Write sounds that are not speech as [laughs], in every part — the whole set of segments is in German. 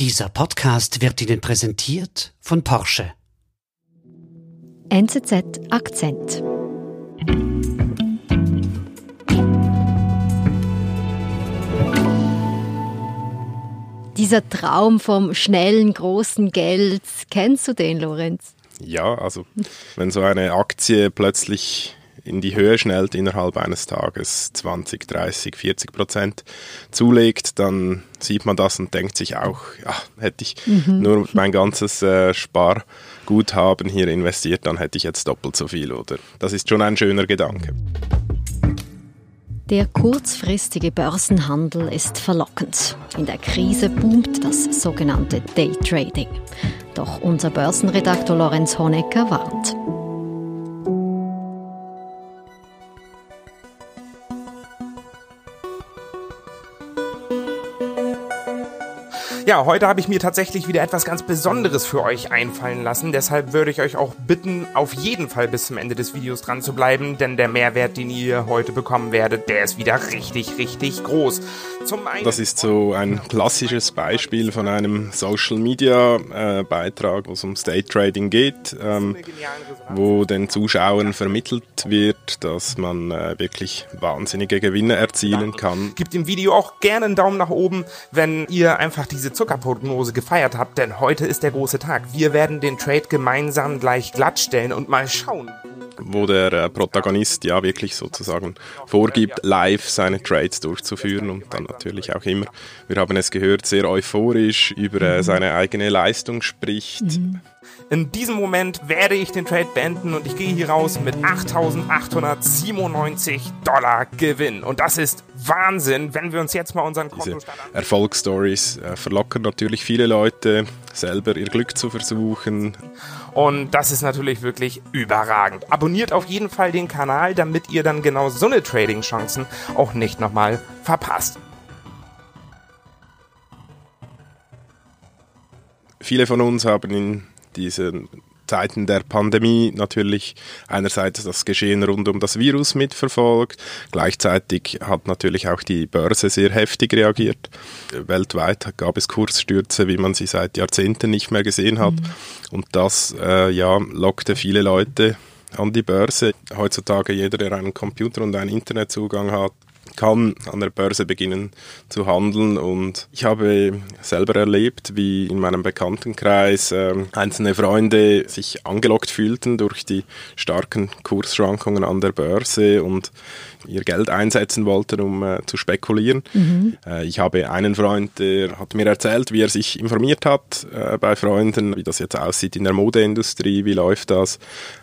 Dieser Podcast wird Ihnen präsentiert von Porsche. NZZ Akzent. Dieser Traum vom schnellen, großen Geld, kennst du den, Lorenz? Ja, also wenn so eine Aktie plötzlich in die Höhe schnellt innerhalb eines Tages 20, 30, 40 Prozent zulegt, dann sieht man das und denkt sich auch, ja, hätte ich mhm. nur mein ganzes äh, Sparguthaben hier investiert, dann hätte ich jetzt doppelt so viel, oder? Das ist schon ein schöner Gedanke. Der kurzfristige Börsenhandel ist verlockend. In der Krise boomt das sogenannte Daytrading. Doch unser Börsenredaktor Lorenz Honecker warnt. Ja, heute habe ich mir tatsächlich wieder etwas ganz Besonderes für euch einfallen lassen. Deshalb würde ich euch auch bitten, auf jeden Fall bis zum Ende des Videos dran zu bleiben, denn der Mehrwert, den ihr heute bekommen werdet, der ist wieder richtig, richtig groß. Das ist so ein klassisches Beispiel von einem Social Media äh, Beitrag, wo es um State Trading geht, ähm, wo den Zuschauern vermittelt wird, dass man äh, wirklich wahnsinnige Gewinne erzielen kann. Gebt dem Video auch gerne einen Daumen nach oben, wenn ihr einfach diese Zuckerprognose gefeiert habt, denn heute ist der große Tag. Wir werden den Trade gemeinsam gleich glattstellen und mal schauen, wo der äh, Protagonist ja wirklich sozusagen vorgibt, live seine Trades durchzuführen und dann natürlich auch immer, wir haben es gehört, sehr euphorisch über äh, seine eigene Leistung spricht. Mhm. In diesem Moment werde ich den Trade beenden und ich gehe hier raus mit 8.897 Dollar Gewinn. Und das ist Wahnsinn, wenn wir uns jetzt mal unseren Kontostand Erfolgsstories äh, verlockern natürlich viele Leute, selber ihr Glück zu versuchen. Und das ist natürlich wirklich überragend. Abonniert auf jeden Fall den Kanal, damit ihr dann genau so eine Trading-Chancen auch nicht nochmal verpasst. Viele von uns haben in diesen Zeiten der Pandemie natürlich einerseits das Geschehen rund um das Virus mitverfolgt, gleichzeitig hat natürlich auch die Börse sehr heftig reagiert. Weltweit gab es Kursstürze, wie man sie seit Jahrzehnten nicht mehr gesehen hat mhm. und das äh, ja, lockte viele Leute an die Börse. Heutzutage jeder, der einen Computer und einen Internetzugang hat, kann an der Börse beginnen zu handeln. Und ich habe selber erlebt, wie in meinem Bekanntenkreis äh, einzelne Freunde sich angelockt fühlten durch die starken Kursschwankungen an der Börse und ihr Geld einsetzen wollten, um äh, zu spekulieren. Mhm. Äh, ich habe einen Freund, der hat mir erzählt, wie er sich informiert hat äh, bei Freunden, wie das jetzt aussieht in der Modeindustrie, wie läuft das,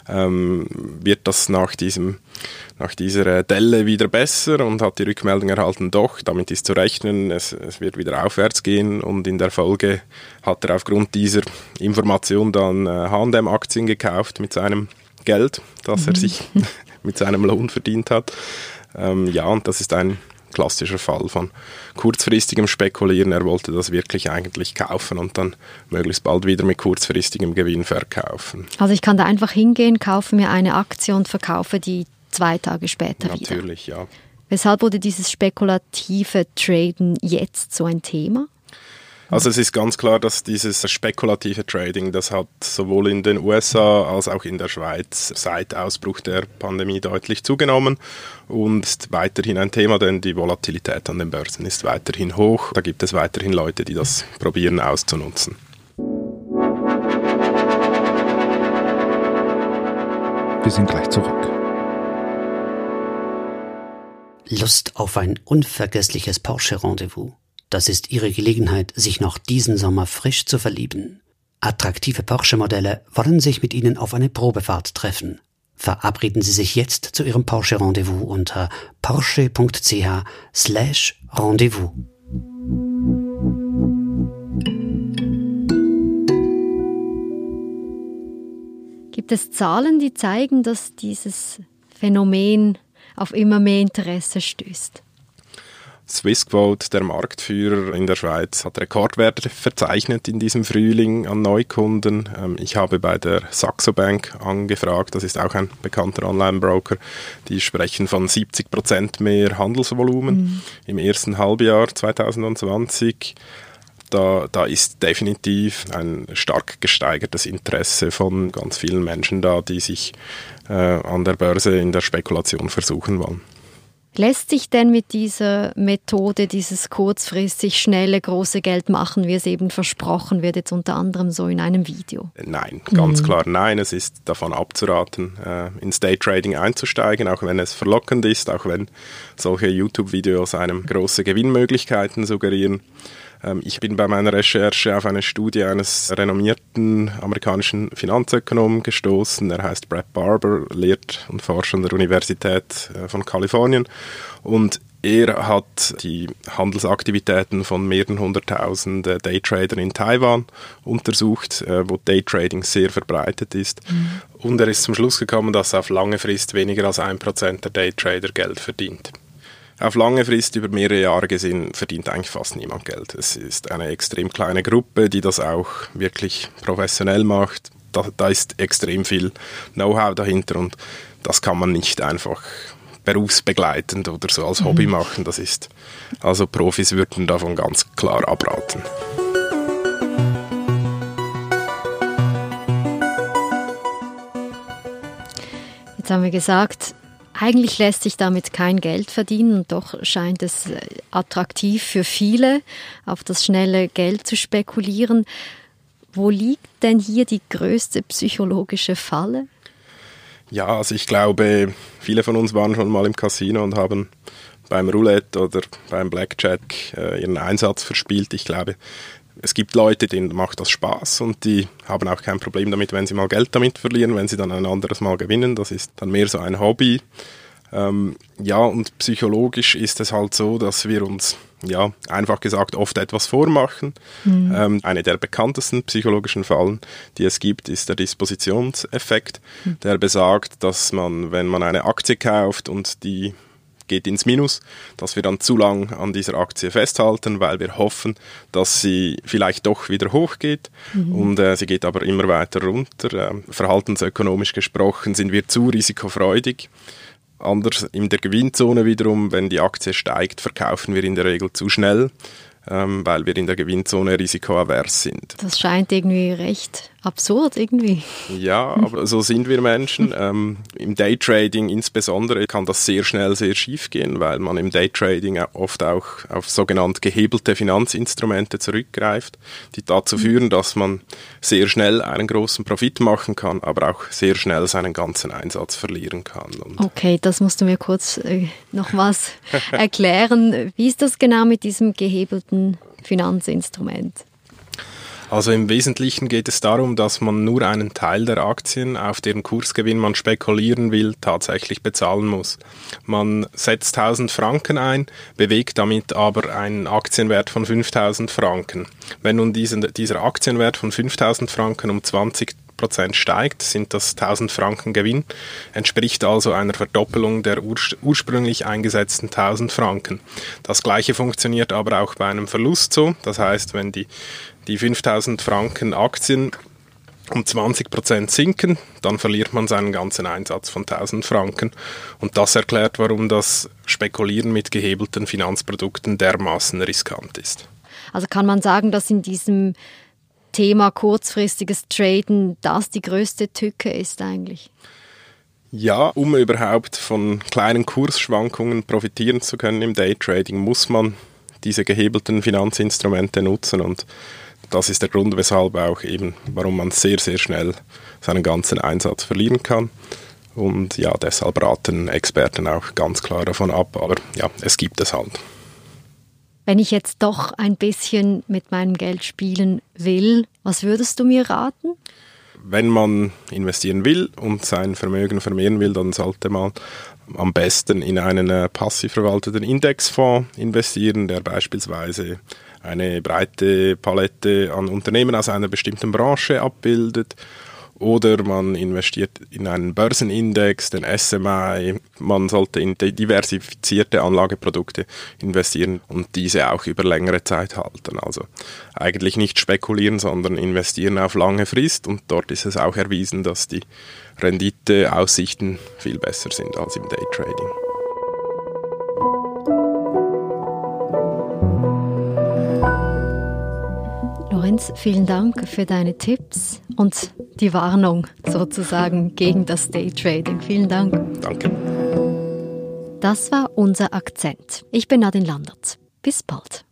ähm, wird das nach diesem nach dieser Delle wieder besser und hat die Rückmeldung erhalten, doch, damit ist zu rechnen, es, es wird wieder aufwärts gehen und in der Folge hat er aufgrund dieser Information dann äh, H&M-Aktien gekauft mit seinem Geld, das mhm. er sich [laughs] mit seinem Lohn verdient hat. Ähm, ja, und das ist ein klassischer Fall von kurzfristigem Spekulieren. Er wollte das wirklich eigentlich kaufen und dann möglichst bald wieder mit kurzfristigem Gewinn verkaufen. Also ich kann da einfach hingehen, kaufe mir eine Aktie und verkaufe die zwei Tage später Natürlich, wieder. Natürlich, ja. Weshalb wurde dieses spekulative Traden jetzt so ein Thema? Also es ist ganz klar, dass dieses spekulative Trading, das hat sowohl in den USA als auch in der Schweiz seit Ausbruch der Pandemie deutlich zugenommen und ist weiterhin ein Thema, denn die Volatilität an den Börsen ist weiterhin hoch. Da gibt es weiterhin Leute, die das probieren auszunutzen. Wir sind gleich zurück. Lust auf ein unvergessliches Porsche-Rendezvous. Das ist Ihre Gelegenheit, sich noch diesen Sommer frisch zu verlieben. Attraktive Porsche-Modelle wollen sich mit Ihnen auf eine Probefahrt treffen. Verabreden Sie sich jetzt zu Ihrem Porsche-Rendezvous unter porsche.ch slash Rendezvous. Gibt es Zahlen, die zeigen, dass dieses Phänomen auf immer mehr Interesse stößt? Swissquote, der Marktführer in der Schweiz, hat Rekordwerte verzeichnet in diesem Frühling an Neukunden. Ähm, ich habe bei der Saxo Bank angefragt, das ist auch ein bekannter Online-Broker, die sprechen von 70 Prozent mehr Handelsvolumen mhm. im ersten Halbjahr 2020. da, da ist definitiv ein stark gesteigertes Interesse von ganz vielen Menschen da, die sich äh, an der Börse in der Spekulation versuchen wollen. Lässt sich denn mit dieser Methode dieses kurzfristig schnelle große Geld machen, wie es eben versprochen wird, jetzt unter anderem so in einem Video? Nein, ganz mhm. klar nein. Es ist davon abzuraten, äh, ins Daytrading einzusteigen, auch wenn es verlockend ist, auch wenn solche YouTube-Videos einem große Gewinnmöglichkeiten suggerieren. Ähm, ich bin bei meiner Recherche auf eine Studie eines renommierten amerikanischen Finanzökonomen gestoßen. Er heißt Brad Barber, lehrt und forscht an der Universität äh, von Kalifornien. Und er hat die Handelsaktivitäten von mehreren hunderttausend äh, Daytradern in Taiwan untersucht, äh, wo Daytrading sehr verbreitet ist. Mhm. Und er ist zum Schluss gekommen, dass auf lange Frist weniger als ein Prozent der Daytrader Geld verdient auf lange Frist über mehrere Jahre gesehen verdient eigentlich fast niemand Geld. Es ist eine extrem kleine Gruppe, die das auch wirklich professionell macht. Da, da ist extrem viel Know-how dahinter und das kann man nicht einfach berufsbegleitend oder so als Hobby mhm. machen. Das ist also Profis würden davon ganz klar abraten. Jetzt haben wir gesagt, eigentlich lässt sich damit kein Geld verdienen und doch scheint es äh, attraktiv für viele, auf das schnelle Geld zu spekulieren. Wo liegt denn hier die größte psychologische Falle? Ja, also ich glaube, viele von uns waren schon mal im Casino und haben beim Roulette oder beim Blackjack äh, ihren Einsatz verspielt. Ich glaube, es gibt Leute, denen macht das Spaß und die haben auch kein Problem damit, wenn sie mal Geld damit verlieren, wenn sie dann ein anderes Mal gewinnen. Das ist dann mehr so ein Hobby. Ähm, ja, und psychologisch ist es halt so, dass wir uns, ja, einfach gesagt, oft etwas vormachen. Mhm. Ähm, eine der bekanntesten psychologischen Fallen, die es gibt, ist der Dispositionseffekt, mhm. der besagt, dass man, wenn man eine Aktie kauft und die geht ins Minus, dass wir dann zu lang an dieser Aktie festhalten, weil wir hoffen, dass sie vielleicht doch wieder hochgeht mhm. und äh, sie geht aber immer weiter runter. Äh, verhaltensökonomisch gesprochen sind wir zu risikofreudig. Anders in der Gewinnzone wiederum, wenn die Aktie steigt, verkaufen wir in der Regel zu schnell ähm, weil wir in der Gewinnzone risikoavers sind. Das scheint irgendwie recht absurd irgendwie. Ja, aber so sind wir Menschen. [laughs] Ähm, Im Daytrading insbesondere kann das sehr schnell sehr schief gehen, weil man im Daytrading oft auch auf sogenannte gehebelte Finanzinstrumente zurückgreift, die dazu führen, dass man sehr schnell einen großen Profit machen kann, aber auch sehr schnell seinen ganzen Einsatz verlieren kann. Und okay, das musst du mir kurz äh, nochmals [laughs] erklären. Wie ist das genau mit diesem gehebelten Finanzinstrument? Also im Wesentlichen geht es darum, dass man nur einen Teil der Aktien, auf deren Kursgewinn man spekulieren will, tatsächlich bezahlen muss. Man setzt 1000 Franken ein, bewegt damit aber einen Aktienwert von 5000 Franken. Wenn nun diesen, dieser Aktienwert von 5000 Franken um 20 Prozent steigt, sind das 1000 Franken Gewinn, entspricht also einer Verdoppelung der ur ursprünglich eingesetzten 1000 Franken. Das gleiche funktioniert aber auch bei einem Verlust so, das heißt, wenn die die 5000 Franken Aktien um 20 Prozent sinken, dann verliert man seinen ganzen Einsatz von 1000 Franken. Und das erklärt, warum das Spekulieren mit gehebelten Finanzprodukten dermaßen riskant ist. Also kann man sagen, dass in diesem Thema kurzfristiges Traden das die größte Tücke ist eigentlich? Ja, um überhaupt von kleinen Kursschwankungen profitieren zu können im Daytrading, muss man diese gehebelten Finanzinstrumente nutzen und das ist der Grund, weshalb auch eben, warum man sehr, sehr schnell seinen ganzen Einsatz verlieren kann. Und ja, deshalb raten Experten auch ganz klar davon ab. Aber ja, es gibt es halt. Wenn ich jetzt doch ein bisschen mit meinem Geld spielen will, was würdest du mir raten? Wenn man investieren will und sein Vermögen vermehren will, dann sollte man am besten in einen äh, passiv verwalteten Indexfonds investieren, der beispielsweise eine breite Palette an Unternehmen aus einer bestimmten Branche abbildet. Oder man investiert in einen Börsenindex, den SMI. Man sollte in diversifizierte Anlageprodukte investieren und diese auch über längere Zeit halten. Also eigentlich nicht spekulieren, sondern investieren auf lange Frist. Und dort ist es auch erwiesen, dass die Renditeaussichten viel besser sind als im Daytrading. Heinz, vielen Dank für deine Tipps und die Warnung sozusagen gegen das Daytrading. Vielen Dank. Danke. Das war unser Akzent. Ich bin Nadine Landert. Bis bald.